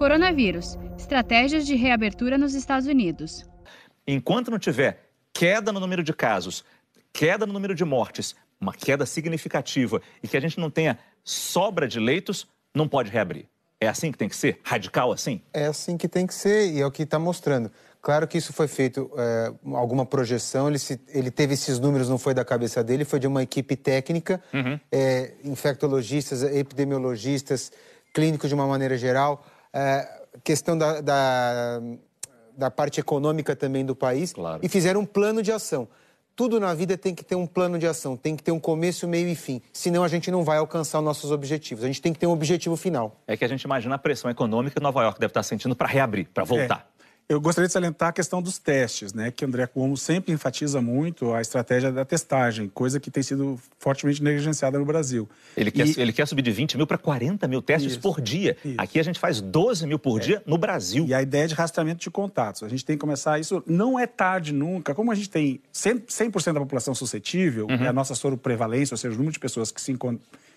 Coronavírus: estratégias de reabertura nos Estados Unidos. Enquanto não tiver queda no número de casos, queda no número de mortes, uma queda significativa e que a gente não tenha sobra de leitos, não pode reabrir. É assim que tem que ser? Radical assim? É assim que tem que ser e é o que está mostrando. Claro que isso foi feito, é, alguma projeção, ele, se, ele, teve esses números, não foi da cabeça dele, foi de uma equipe técnica, uhum. é, infectologistas, epidemiologistas, clínicos de uma maneira geral, é, questão da, da, da, parte econômica também do país, claro. e fizeram um plano de ação. Tudo na vida tem que ter um plano de ação, tem que ter um começo, meio e fim. Senão a gente não vai alcançar os nossos objetivos. A gente tem que ter um objetivo final. É que a gente imagina a pressão econômica que Nova York deve estar sentindo para reabrir, para voltar. É. Eu gostaria de salientar a questão dos testes, né? Que André Cuomo sempre enfatiza muito a estratégia da testagem, coisa que tem sido fortemente negligenciada no Brasil. Ele quer, e... ele quer subir de 20 mil para 40 mil testes isso, por dia. Isso. Aqui a gente faz 12 mil por é. dia no Brasil. E a ideia de rastreamento de contatos. A gente tem que começar isso, não é tarde nunca. Como a gente tem 100%, 100 da população suscetível, uhum. é a nossa soroprevalência, ou seja, o número de pessoas que se,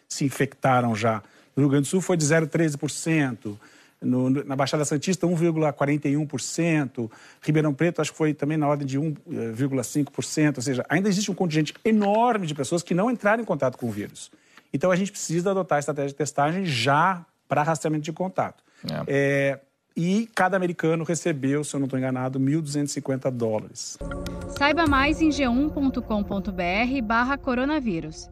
se infectaram já no Rio Grande do Sul foi de 0,13%. No, na Baixada Santista, 1,41%. Ribeirão Preto, acho que foi também na ordem de 1,5%. Ou seja, ainda existe um contingente enorme de pessoas que não entraram em contato com o vírus. Então, a gente precisa adotar a estratégia de testagem já para rastreamento de contato. É. É, e cada americano recebeu, se eu não estou enganado, 1.250 dólares. Saiba mais em g1.com.br barra coronavírus.